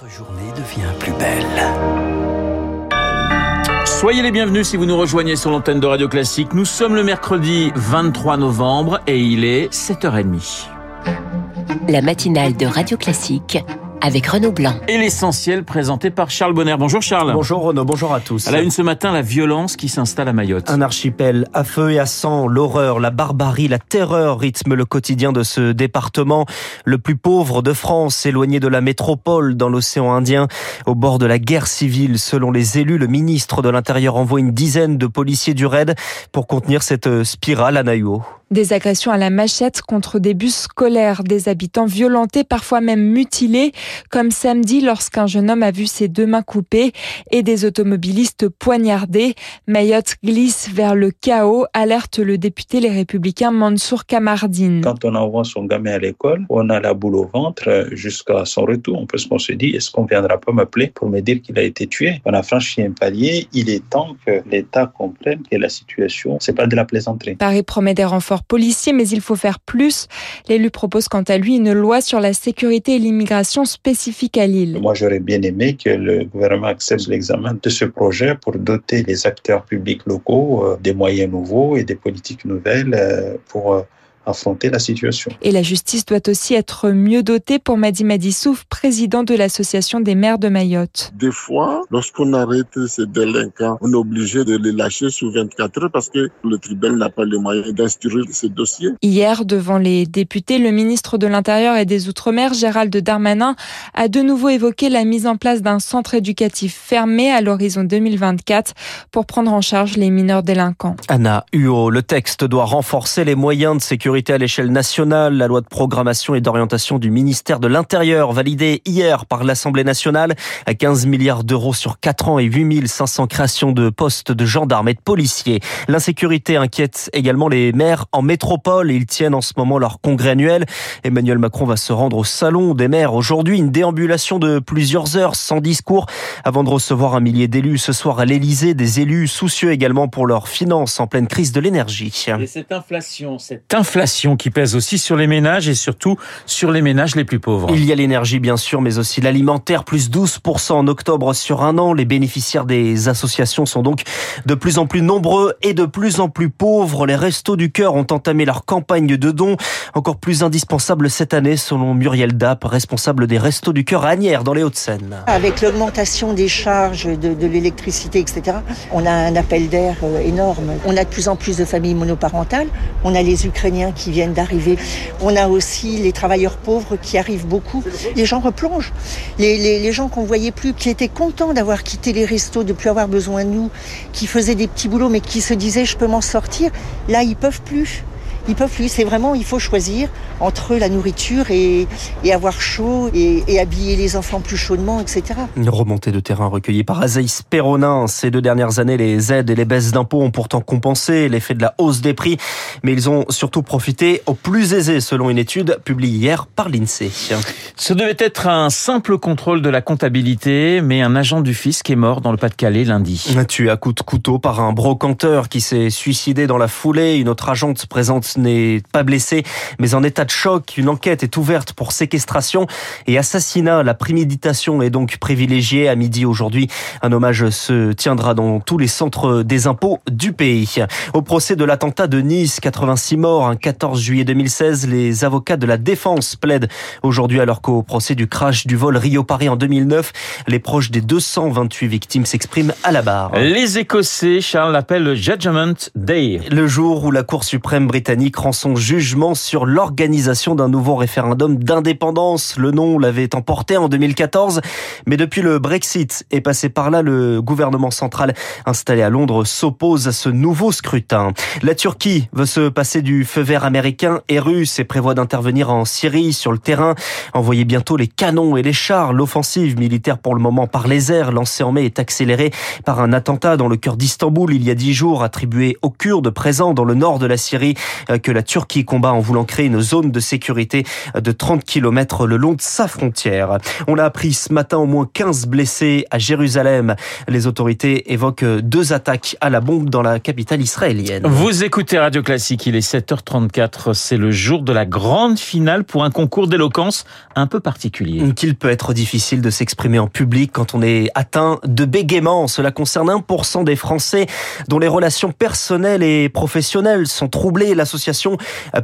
Votre journée devient plus belle. Soyez les bienvenus si vous nous rejoignez sur l'antenne de Radio Classique. Nous sommes le mercredi 23 novembre et il est 7h30. La matinale de Radio Classique avec Renaud Blanc. Et l'essentiel présenté par Charles Bonner. Bonjour Charles. Bonjour Renaud, bonjour à tous. À la une ce matin, la violence qui s'installe à Mayotte. Un archipel à feu et à sang, l'horreur, la barbarie, la terreur rythment le quotidien de ce département, le plus pauvre de France, éloigné de la métropole dans l'océan Indien, au bord de la guerre civile. Selon les élus, le ministre de l'Intérieur envoie une dizaine de policiers du RAID pour contenir cette spirale à Naïo. Des agressions à la machette contre des bus scolaires, des habitants violentés, parfois même mutilés, comme samedi lorsqu'un jeune homme a vu ses deux mains coupées et des automobilistes poignardés. Mayotte glisse vers le chaos, alerte le député Les Républicains Mansour Kamardine. Quand on envoie son gamin à l'école, on a la boule au ventre jusqu'à son retour. Parce qu'on se dit, est-ce qu'on viendra pas m'appeler pour me dire qu'il a été tué? On a franchi un palier. Il est temps que l'État comprenne que la situation, c'est pas de la plaisanterie. Paris promet des renforts policiers, mais il faut faire plus. L'élu propose quant à lui une loi sur la sécurité et l'immigration spécifique à. Moi, j'aurais bien aimé que le gouvernement accepte l'examen de ce projet pour doter les acteurs publics locaux euh, des moyens nouveaux et des politiques nouvelles euh, pour euh, affronter la situation. Et la justice doit aussi être mieux dotée pour Madi Madissouf, président de l'association des maires de Mayotte. Des fois, lorsqu'on arrête ces délinquants, on est obligé de les lâcher sous 24 heures parce que le tribunal n'a pas le moyen d'instruire ces dossiers. Hier, devant les députés, le ministre de l'Intérieur et des Outre-mer, Gérald Darmanin, a de nouveau évoqué la mise en place d'un centre éducatif fermé à l'horizon 2024 pour prendre en charge les mineurs délinquants. Anna Huot, le texte doit renforcer les moyens de sécurité à l'échelle nationale. La loi de programmation et d'orientation du ministère de l'Intérieur, validée hier par l'Assemblée nationale, à 15 milliards d'euros sur 4 ans et 8500 créations de postes de gendarmes et de policiers. L'insécurité inquiète également les maires en métropole. Ils tiennent en ce moment leur congrès annuel. Emmanuel Macron va se rendre au salon des maires aujourd'hui. Une déambulation de plusieurs heures sans discours avant de recevoir un millier d'élus ce soir à l'Elysée. Des élus soucieux également pour leurs finances en pleine crise de l'énergie. Et cette inflation, cette inflation qui pèse aussi sur les ménages et surtout sur les ménages les plus pauvres. Il y a l'énergie bien sûr, mais aussi l'alimentaire, plus 12% en octobre sur un an. Les bénéficiaires des associations sont donc de plus en plus nombreux et de plus en plus pauvres. Les Restos du Cœur ont entamé leur campagne de dons, encore plus indispensable cette année selon Muriel Dapp, responsable des Restos du Cœur à Agnières dans les Hauts-de-Seine. Avec l'augmentation des charges de, de l'électricité, etc., on a un appel d'air énorme. On a de plus en plus de familles monoparentales. On a les Ukrainiens qui viennent d'arriver. On a aussi les travailleurs pauvres qui arrivent beaucoup. Les gens replongent. Les, gens qu'on voyait plus, qui étaient contents d'avoir quitté les restos, de plus avoir besoin de nous, qui faisaient des petits boulots, mais qui se disaient je peux m'en sortir. Là, ils peuvent plus ils peuvent plus. C'est vraiment, il faut choisir entre la nourriture et, et avoir chaud et, et, habiller les enfants plus chaudement, etc. Une remontée de terrain recueillie par Azaïs Perronin. Ces deux dernières années, les aides et les baisses d'impôts ont pourtant compensé l'effet de la hausse des prix, mais ils ont surtout profité aux plus aisés, selon une étude publiée hier par l'INSEE. Ce devait être un simple contrôle de la comptabilité, mais un agent du fisc est mort dans le Pas-de-Calais lundi. Tué à coup de couteau par un brocanteur qui s'est suicidé dans la foulée. Une autre agente présente n'est pas blessée, mais en état de choc. Une enquête est ouverte pour séquestration et assassinat. La préméditation est donc privilégiée. À midi aujourd'hui, un hommage se tiendra dans tous les centres des impôts du pays. Au procès de l'attentat de Nice, 86 morts, un 14 juillet 2016, les avocats de la défense plaident aujourd'hui alors qu'au procès du crash du vol Rio-Paris en 2009, les proches des 228 victimes s'expriment à la barre. Les Écossais, Charles l'appellent le Judgment Day. Le jour où la Cour suprême britannique rend son jugement sur l'organisation d'un nouveau référendum d'indépendance. Le nom l'avait emporté en 2014, mais depuis le Brexit est passé par là, le gouvernement central installé à Londres s'oppose à ce nouveau scrutin. La Turquie veut se passer du feu vert américain et russe et prévoit d'intervenir en Syrie sur le terrain, envoyer bientôt les canons et les chars. L'offensive militaire pour le moment par les airs lancée en mai est accélérée par un attentat dans le cœur d'Istanbul il y a dix jours attribué aux Kurdes présents dans le nord de la Syrie. Que la Turquie combat en voulant créer une zone de sécurité de 30 km le long de sa frontière. On l'a appris ce matin, au moins 15 blessés à Jérusalem. Les autorités évoquent deux attaques à la bombe dans la capitale israélienne. Vous écoutez Radio Classique, il est 7h34, c'est le jour de la grande finale pour un concours d'éloquence un peu particulier. Qu'il peut être difficile de s'exprimer en public quand on est atteint de bégaiement. Cela concerne 1% des Français dont les relations personnelles et professionnelles sont troublées. L'association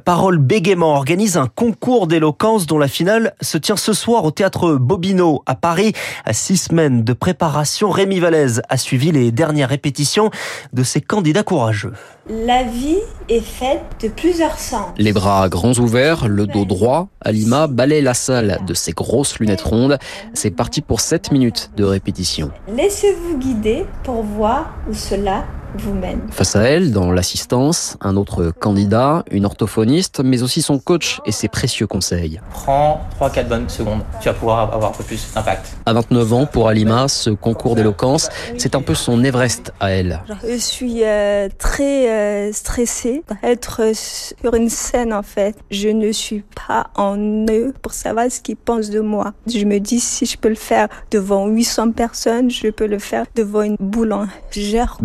Parole Bégaiement organise un concours d'éloquence dont la finale se tient ce soir au théâtre Bobino à Paris. À six semaines de préparation, Rémi Vallès a suivi les dernières répétitions de ces candidats courageux. La vie est faite de plusieurs sens. Les bras grands ouverts, le dos droit, Alima balaye la salle de ses grosses lunettes rondes. C'est parti pour 7 minutes de répétition. Laissez-vous guider pour voir où cela vous-même. Face à elle, dans l'assistance, un autre candidat, une orthophoniste, mais aussi son coach et ses précieux conseils. Prends 3-4 bonnes secondes, tu vas pouvoir avoir un peu plus d'impact. À 29 ans, pour Alima, ce concours d'éloquence, c'est un peu son Everest à elle. Je suis euh, très euh, stressée d'être sur une scène en fait. Je ne suis pas en eux pour savoir ce qu'ils pensent de moi. Je me dis si je peux le faire devant 800 personnes, je peux le faire devant une boulangère.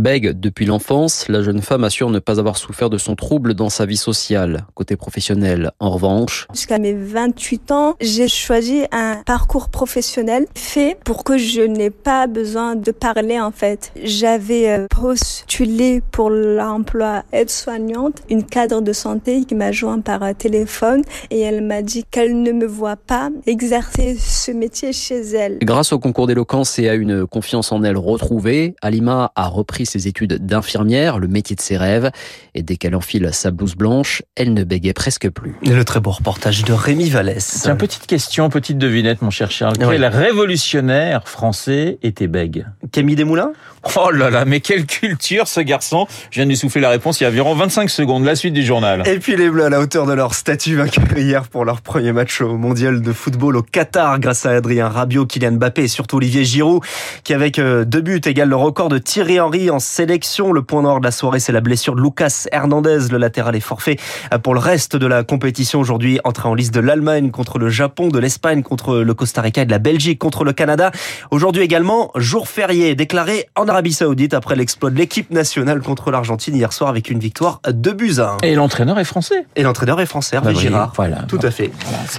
Depuis l'enfance, la jeune femme assure ne pas avoir souffert de son trouble dans sa vie sociale. Côté professionnel, en revanche. Jusqu'à mes 28 ans, j'ai choisi un parcours professionnel fait pour que je n'ai pas besoin de parler en fait. J'avais euh, postulé pour l'emploi aide-soignante, une cadre de santé qui m'a joint par téléphone et elle m'a dit qu'elle ne me voit pas exercer ce métier chez elle. Grâce au concours d'éloquence et à une confiance en elle retrouvée, Alima a repris ses études d'infirmière, le métier de ses rêves. Et dès qu'elle enfile sa blouse blanche, elle ne bégait presque plus. Le très beau reportage de Rémi Vallès. Tiens, petite question, petite devinette, mon cher Charles. Quel révolutionnaire français était bègue Camille Desmoulins? Oh là là, mais quelle culture ce garçon Je viens de lui souffler la réponse il y a environ 25 secondes. La suite du journal. Et puis les Bleus à la hauteur de leur statut vainqueur hier pour leur premier match au mondial de football au Qatar grâce à Adrien Rabiot, Kylian Mbappé et surtout Olivier Giroud qui avec deux buts égale le record de Thierry Henry en sélection. Le point nord de la soirée c'est la blessure de Lucas Hernandez. Le latéral est forfait pour le reste de la compétition aujourd'hui. Entré en liste de l'Allemagne contre le Japon, de l'Espagne contre le Costa Rica et de la Belgique contre le Canada. Aujourd'hui également jour férié déclaré en Arabie Saoudite après l'exploit de l'équipe nationale contre l'Argentine hier soir avec une victoire de buts à 1. Et l'entraîneur est français. Et l'entraîneur est français, Hervé Bah, Girard. Voilà. Tout à fait.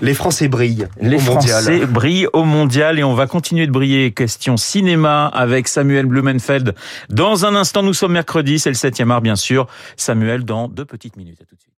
Les Français brillent. Les au mondial. Français brillent au mondial et on va continuer de briller. Question cinéma avec Samuel Blumenfeld. Dans un instant, nous sommes mercredi, c'est le 7e art bien sûr. Samuel dans deux petites minutes. À tout de suite.